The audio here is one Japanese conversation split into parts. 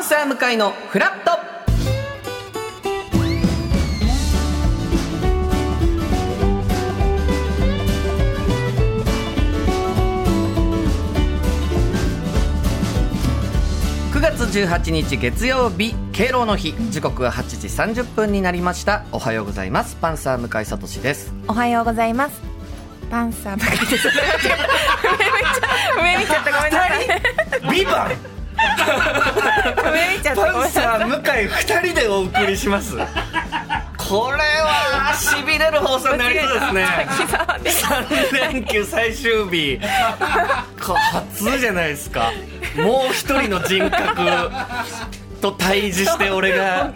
パンサー向井のフラット9月18日月曜日敬老の日時刻は8時30分になりましたおはようございますパンサー向井聡ですおはようございます。パンサー向井です。上見ちゃった。ごめんなさい。ビバンった。ごめんなさい。向井二人でお送りしますこれはしびれる放送になりそうですね。3連休最終日初じゃないですかもう一人の人格と対峙して俺が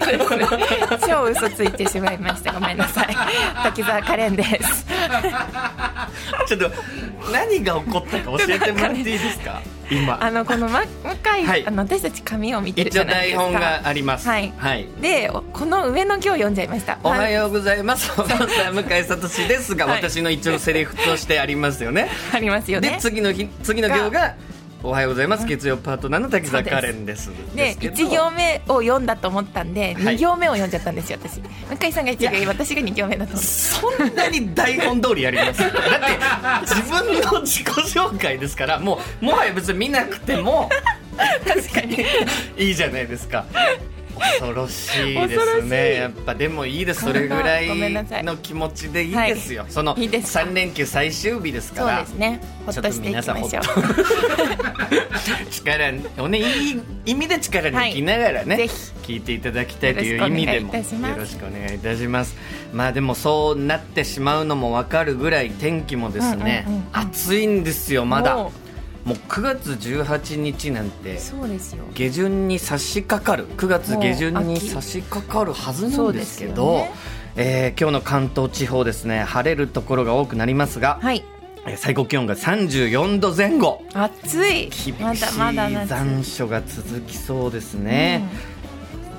超嘘ついてしまいました。ごめんなさい。滝沢カレンです。ちょっと何が起こったか教えてもらっていいですか？今あのこのま向井、はいあの私たち紙を見てる一応じゃないですか。台本がありますはいはいで、おこの上の行読んじゃいました。おはようございます。向井聡ですが、はい私の一応セリフとしてありますよね。ありますよでね。次の日次の行がおはようございます。月曜パートナーの滝沢カレンです。でけど。1行目を読んだと思ったんではい。2行目を読んじゃったんですよ私。向井さんが1行私が2行目だとそんなに台本通りやります？だって自分の自己紹介ですからもうもはや別に見なくても確かに。いいじゃないですか恐ろしいですね。やっぱでもいいです。それぐらいの気持ちでいいですよ、そのいいですか？3連休最終日ですかそうらですね。ほっとしていきましょう。ちょっと皆さんほっ 力をねいい意味で力に生きながらね、はい。ぜ聞いていただきたいという意味でも。よろしくお願いいたします。まあでもそうなってしまうのも分かるぐらい天気もですね、うんうんうん暑いんですよまだももう9月18日なんてそうですよ。下旬に差し掛かる9月下旬に差し掛かるはずなんですけどね。えー今日の関東地方ですね晴れるところが多くなりますが、はい。えー最高気温が34度前後。暑い。厳しいまだまだ夏。残暑が続きそうですね、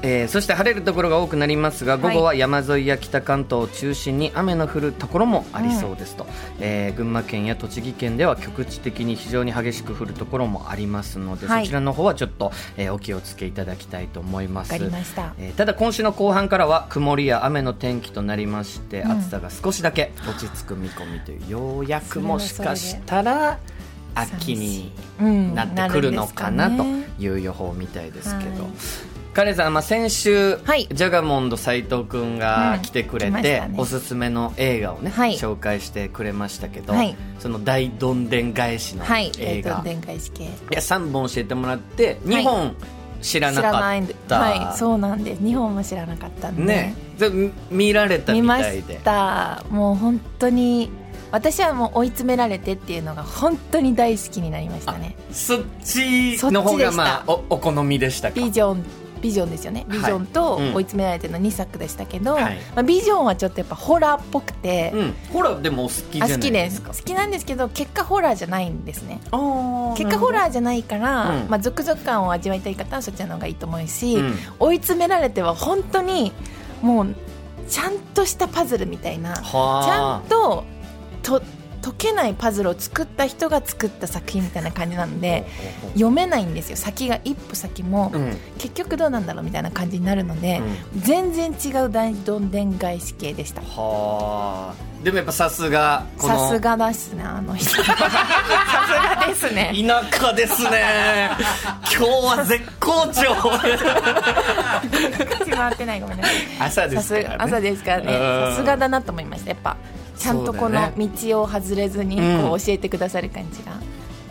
えーそして晴れるところが多くなりますが午後は山沿いや北関東を中心に雨の降るところもありそうですと、えー群馬県や栃木県では局地的に非常に激しく降るところもありますので、はい。そちらの方はちょっと、えーお気をつけいただきたいと思います。わかりました。えーただ今週の後半からは曇りや雨の天気となりまして、暑さが少しだけ落ち着く見込みというようやくもしかしたら秋にうん。なってくるのかなという予報みたいですけど、はいカレンさん、まあ、先週、はい。ジャガモンド斎藤君が来てくれて、したね。おすすめの映画をね、はい。紹介してくれましたけど、はい。その大どんでん返しのはい。映画、電解式系。いや3本教えてもらって2本知らなかった、はい。そうなんです。日本も知らなかったんで。ね。で見られたみ見ました。いでたもう本当に私はもう追い詰められてっていうのが本当に大好きになりましたね。そっちの方が、まあ、おお好みでしたか？ビジョンビジョンですよね。ビジョンとうん。追い詰められての2作でしたけど、はい。まあ、ビジョンはちょっとやっぱホラーっぽくて、うん、ホラーでもお好き好きでです。好きなんですけど結果ホラーじゃないんですね。結果ホラーじゃないから、うん。まあ、続々感を味わいたい方はそっちの方がいいと思うし、うん。追い詰められては本当にもうちゃんとしたパズルみたいなちゃはんとと解けないパズルを作った人が作った作品みたいな感じなので読めないんですよ。先が一歩先も、うん。結局どうなんだろうみたいな感じになるので、全然違う大どんでん返し系でした。はあ。でもやっぱさすがこのさすがですねあの人。さすがですね。田舎ですね。今日は絶好調。口回ってないごめんなさい。朝でさすすからね。朝ですからね。うん。さすがだなと思いましたやっぱちゃんとこの道を外れずにうん。こう教えてくださる感じが、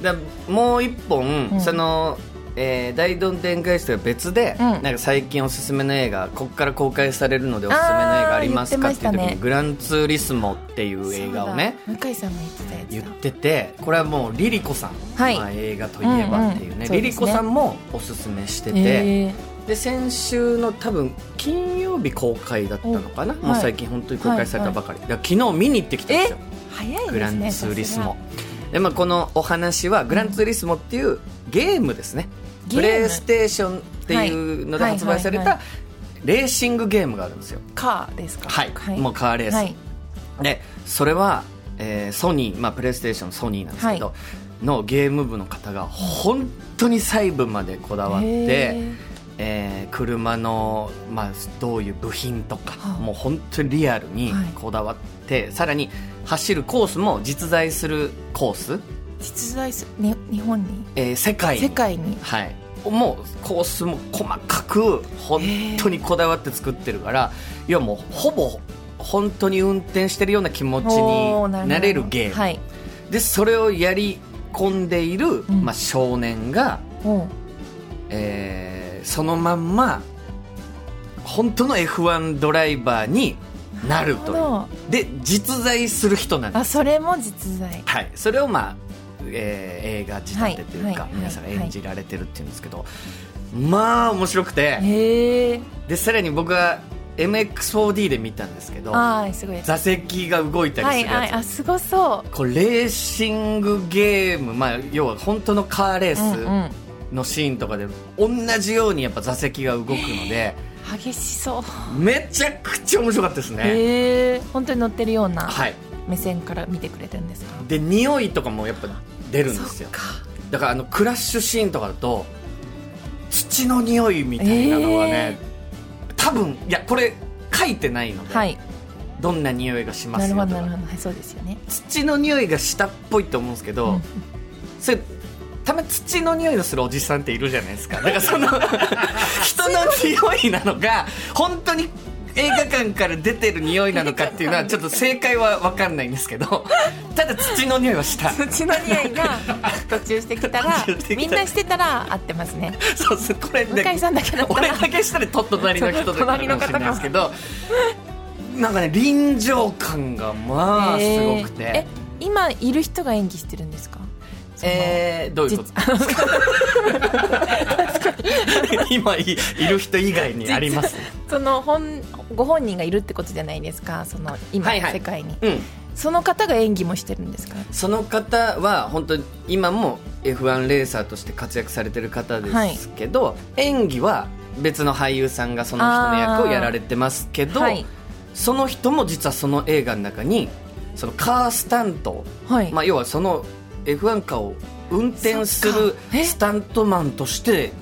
だもう一本、うん。そのえー大どんでん返しとは別で、うん。なんか最近おすすめの映画ここから公開されるのでおすすめの映画ありますかっていう時に、グランツーリスモ」っていう映画をね向井さんも言ってててこれはもうリリコさん、はい。まあ、映画といえばっていうね,、うんうん。ね。リリコさんもおすすめしてて、えで先週の多分金曜日公開だったのかな、おもう最近本当に公開されたばかり、だから昨日見に行ってきたんですよ。ー、早いですねグランツーリスモ。で、まあ、このお話はグランツーリスモっていうゲームですね、プレイステーションっていうのではい発売されはいはいたレーシングゲームがあるんですよ。カーですか？はい。もうカーレース。はい。でそれは、えーソニー、まあ、プレイステーションソニーなんですけど、のゲーム部の方が本当に細部までこだわって、へえー車の、まあ、どういう部品とか、はあ。もう本当にリアルにはい。こだわって、さらに走るコースも実在するコース、ー実在すに日本に？えー世界に。世界に。はい、もうコースも細かく本当にこだわって作ってるからいやもうほぼ本当に運転してるような気持ちになれるゲーム、はい。でそれをやり込んでいる、ん。まあ、少年が、おう。えーそのまんま本当の F1 ドライバーになるという。で実在する人なんです。あそれも実在。はい、それを、まあえー映画仕立てというか、はいはい皆さんが演じられてるっていうんですけど、まあ面白くて。でさらに僕は MX4D で見たんですけどああすごい。座席が動いたはいりするやつ、はいあすごそこれレーシングゲーム、まあ、要は本当のカーレースのシーンとかで同じようにやっぱ座席が動くので激しそう。めちゃくちゃ面白かったですね。へえ本当に乗ってるようなはい、目線から見てくれてるんですか？で匂いとかもやっぱ出るんですよ。だからあのクラッシュシーンとかだと土の匂いみたいなのはね、多分いやこれ書いてないので、はい。どんな匂いがしまなるすよとか。ほどなるほど。はいそうですよね。土の匂いがしたっぽいと思うんですけど、うん。それたまに土の匂いのするおじさんっているじゃないですか。だからその 人の匂いなのか本当に映画館から出てる匂いなのかっていうのは ちょっと正解は分かんないんですけどただ土の匂いはした。土の匂いが 途中してきたらみんなしてたら合ってますね。そうそうこれ向井さんだけだ俺だけしたらとっ隣の人とかかもしれないですけどなんかね臨場感がまあすごくて、えーえ今いる人が演技してるんですか？えー、どういうこと？今いいる人以外にあります？その本ご本人がいるってことじゃないですか？その今、はいはい。世界に。うん。その方が演技もしてるんですか？その方は本当に今も F1 レーサーとして活躍されてる方ですけど、演技は別の俳優さんがその人の役をやられてますけど、はい。その人も実はその映画の中にそのカースタント。はい、まあ、要はその F1 カーを運転するスタントマンとして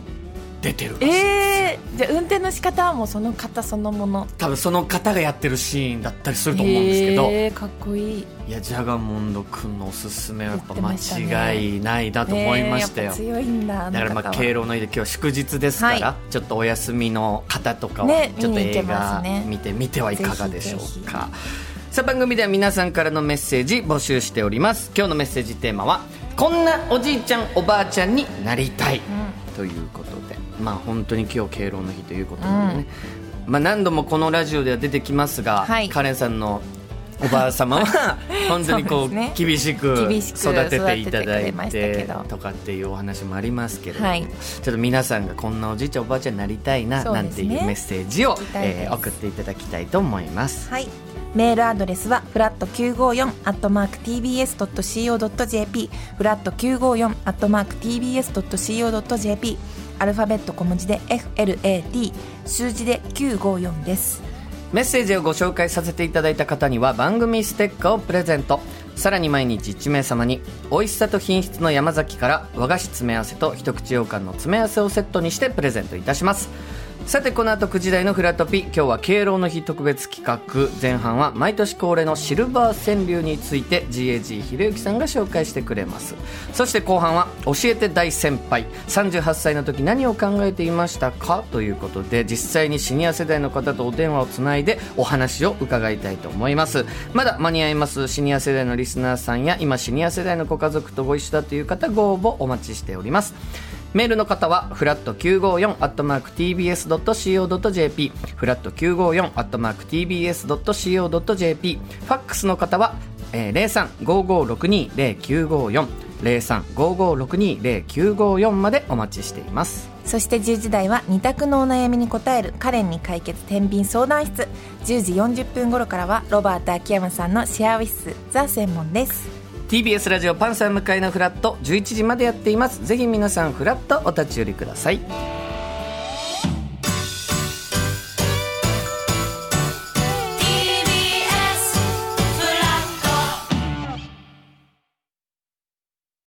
出てるらえー、じゃあ運転の仕方はもうその方そのもの。多分その方がやってるシーンだったりすると思うんですけど、えー、かっこいい。いやジャガモンド君のおすすめはやっぱ間違いないだと思いましたよ、えーやっぱ強いんだだからまあ敬老の日で今日は祝日ですから、はちょっとお休みの方とかはねちょっと映画見てみてはいかがでしょうかさあ番組では皆さんからのメッセージ募集しております。今日のメッセージテーマはこんなおじいちゃんおばあちゃんになりたい、ということで。まあ本当に今日敬老の日ということなのでね、まあ何度もこのラジオでは出てきますが、はい。カレンさんのおばあ様は 本当にこう厳しく育てていただい育てとかっていうお話もありますけれども、はい。ちょっと皆さんがこんなおじいちゃんおばあちゃんになりたいななんていうメッセージをえー送っていただきたいと思います。はい。メールアドレスはフラット954アットマーク tbs.co.jp フラット954アットマーク tbs.co.jp アルファベット小文字で FLAT 数字で954です。メッセージをご紹介させていただいた方には番組ステッカーをプレゼント。さらに毎日1名様に美味しさと品質の山崎から和菓子詰め合わせと一口羊羹の詰め合わせをセットにしてプレゼントいたします。さてこの後9時台のフラットピ今日は敬老の日特別企画。前半は毎年恒例のシルバー川柳について GAG ひろゆきさんが紹介してくれます。そして後半は教えて大先輩。38歳の時何を考えていましたか？ということで実際にシニア世代の方とお電話をつないでお話を伺いたいと思います。まだ間に合いますシニア世代のリスナーさんや今シニア世代のご家族とご一緒だという方ご応募お待ちしております。メールの方はフラット954アットマーク TBS.CO.JP フラット954アットマーク TBS.CO.JP ファックスの方は、えー、0355620954 0355620954までお待ちしています。そして10時台は二択のお悩みに答えるカレンに解決天秤相談室。10時40分頃からはロバート秋山さんのシェアウィスザ専門です。TBS ラジオパンサー向かいのフラット11時までやっています。ぜひ皆さんフラットお立ち寄りください。